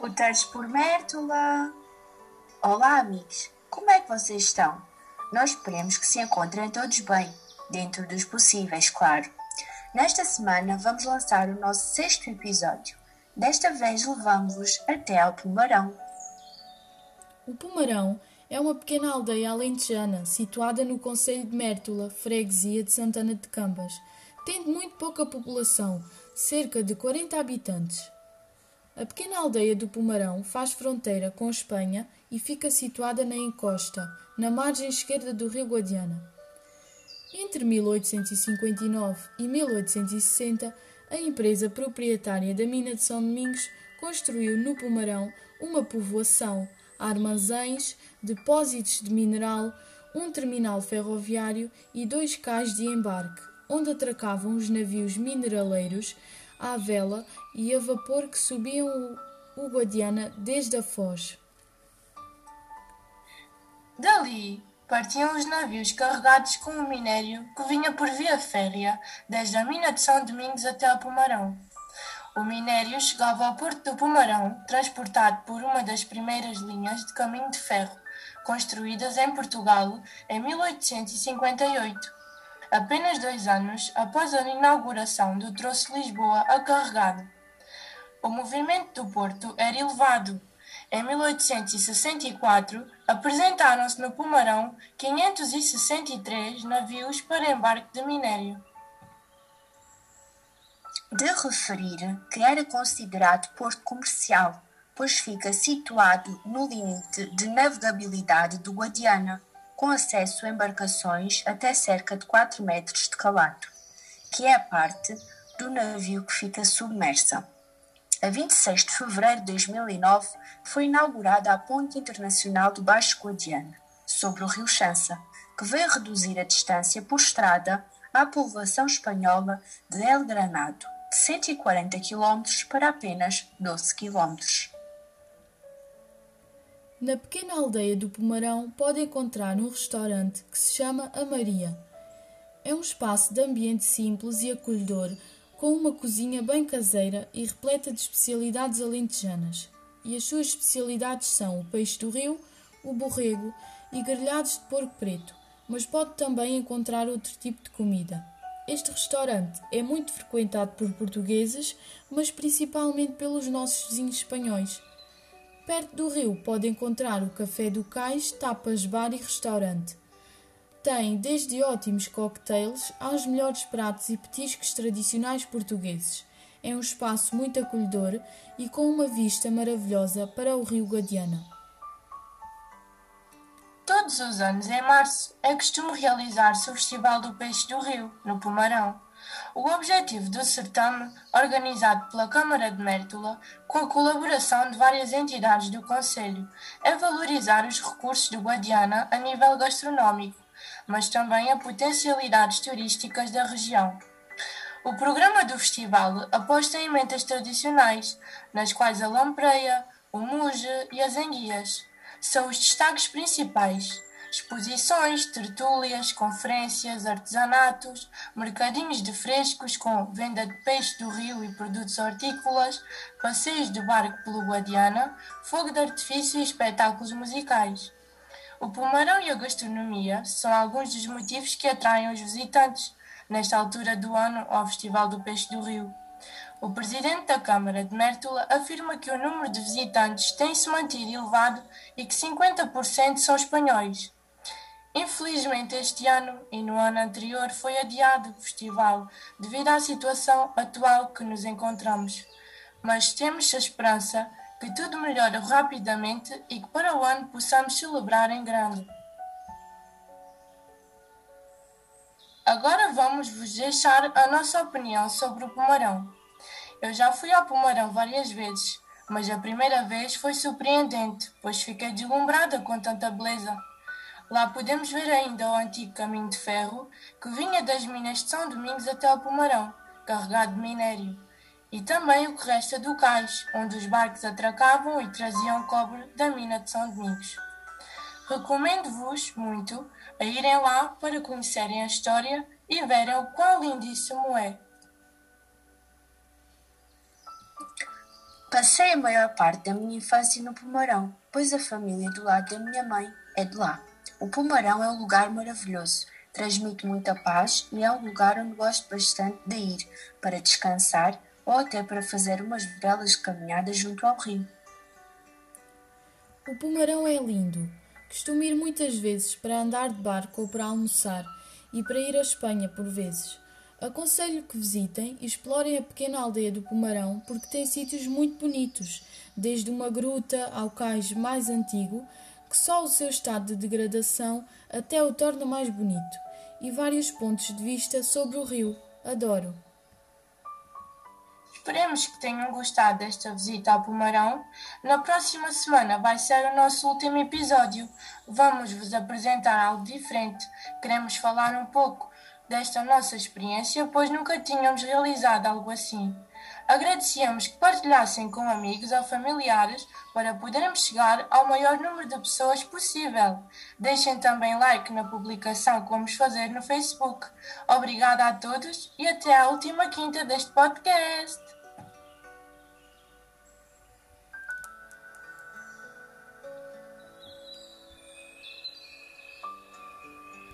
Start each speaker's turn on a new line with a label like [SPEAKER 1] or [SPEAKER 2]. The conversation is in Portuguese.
[SPEAKER 1] Roteiros por Mértola! Olá, amigos! Como é que vocês estão? Nós esperemos que se encontrem todos bem, dentro dos possíveis, claro. Nesta semana vamos lançar o nosso sexto episódio. Desta vez levamos-vos até ao Pomarão.
[SPEAKER 2] O Pomarão é uma pequena aldeia alentejana situada no Conselho de Mértola, freguesia de Santana de Cambas, tendo muito pouca população, cerca de 40 habitantes. A pequena aldeia do Pomarão faz fronteira com Espanha e fica situada na encosta, na margem esquerda do rio Guadiana. Entre 1859 e 1860, a empresa proprietária da mina de São Domingos construiu no Pomarão uma povoação, armazéns, depósitos de mineral, um terminal ferroviário e dois cais de embarque, onde atracavam os navios mineraleiros à vela e a vapor que subiam o Guadiana desde a Foz.
[SPEAKER 3] Dali partiam os navios carregados com o minério que vinha por via férrea desde a mina de São Domingos até o Pomarão. O minério chegava ao porto do Pomarão, transportado por uma das primeiras linhas de caminho de ferro, construídas em Portugal em 1858 apenas dois anos após a inauguração do troço Lisboa a carregado. O movimento do porto era elevado. Em 1864, apresentaram-se no Pomarão 563 navios para embarque de minério.
[SPEAKER 1] De referir que era considerado porto comercial, pois fica situado no limite de navegabilidade do Guadiana, com acesso a embarcações até cerca de 4 metros de calado, que é a parte do navio que fica submersa. A 26 de fevereiro de 2009 foi inaugurada a Ponte Internacional do Baixo Guadiana, sobre o rio Chança, que veio reduzir a distância por estrada à povoação espanhola de El Granado, de 140 km para apenas 12 km.
[SPEAKER 2] Na pequena aldeia do Pomarão pode encontrar um restaurante que se chama A Maria. É um espaço de ambiente simples e acolhedor, com uma cozinha bem caseira e repleta de especialidades alentejanas. E as suas especialidades são o peixe do rio, o borrego e grelhados de porco preto, mas pode também encontrar outro tipo de comida. Este restaurante é muito frequentado por portugueses, mas principalmente pelos nossos vizinhos espanhóis. Perto do rio pode encontrar o Café do Cais, tapas, bar e restaurante. Tem desde ótimos cocktails aos melhores pratos e petiscos tradicionais portugueses. É um espaço muito acolhedor e com uma vista maravilhosa para o rio Guadiana.
[SPEAKER 3] Todos os anos, em março, é costume realizar-se o Festival do Peixe do Rio, no Pomarão. O objetivo do certame, organizado pela Câmara de Mértola, com a colaboração de várias entidades do Conselho, é valorizar os recursos do Guadiana a nível gastronómico, mas também as potencialidades turísticas da região. O programa do festival aposta em mentas tradicionais, nas quais a lampreia, o muge e as enguias são os destaques principais exposições, tertúlias, conferências, artesanatos, mercadinhos de frescos com venda de peixe do rio e produtos hortícolas, passeios de barco pelo Guadiana, fogo de artifício e espetáculos musicais. O pomarão e a gastronomia são alguns dos motivos que atraem os visitantes, nesta altura do ano, ao Festival do Peixe do Rio. O presidente da Câmara de Mértola afirma que o número de visitantes tem se mantido elevado e que 50% são espanhóis. Infelizmente, este ano e no ano anterior foi adiado o festival devido à situação atual que nos encontramos. Mas temos a esperança que tudo melhore rapidamente e que para o ano possamos celebrar em grande. Agora vamos vos deixar a nossa opinião sobre o Pomarão. Eu já fui ao Pomarão várias vezes, mas a primeira vez foi surpreendente, pois fiquei deslumbrada com tanta beleza. Lá podemos ver ainda o antigo caminho de ferro que vinha das minas de São Domingos até o Pomarão, carregado de minério, e também o que resta do cais, onde os barcos atracavam e traziam cobre da mina de São Domingos. Recomendo-vos muito a irem lá para conhecerem a história e verem o quão lindíssimo é.
[SPEAKER 1] Passei a maior parte da minha infância no Pomarão, pois a família do lado da minha mãe é de lá. O Pomarão é um lugar maravilhoso, transmite muita paz e é um lugar onde gosto bastante de ir para descansar ou até para fazer umas belas caminhadas junto ao rio.
[SPEAKER 2] O Pomarão é lindo. Costumo ir muitas vezes para andar de barco ou para almoçar e para ir à Espanha por vezes. Aconselho que visitem e explorem a pequena aldeia do Pomarão porque tem sítios muito bonitos, desde uma gruta ao cais mais antigo, que só o seu estado de degradação até o torna mais bonito, e vários pontos de vista sobre o rio. Adoro!
[SPEAKER 3] Esperemos que tenham gostado desta visita ao Pomarão. Na próxima semana vai ser o nosso último episódio. Vamos vos apresentar algo diferente. Queremos falar um pouco desta nossa experiência, pois nunca tínhamos realizado algo assim. Agradecíamos que partilhassem com amigos ou familiares para podermos chegar ao maior número de pessoas possível. Deixem também like na publicação que vamos fazer no Facebook. Obrigada a todos e até à última quinta deste podcast.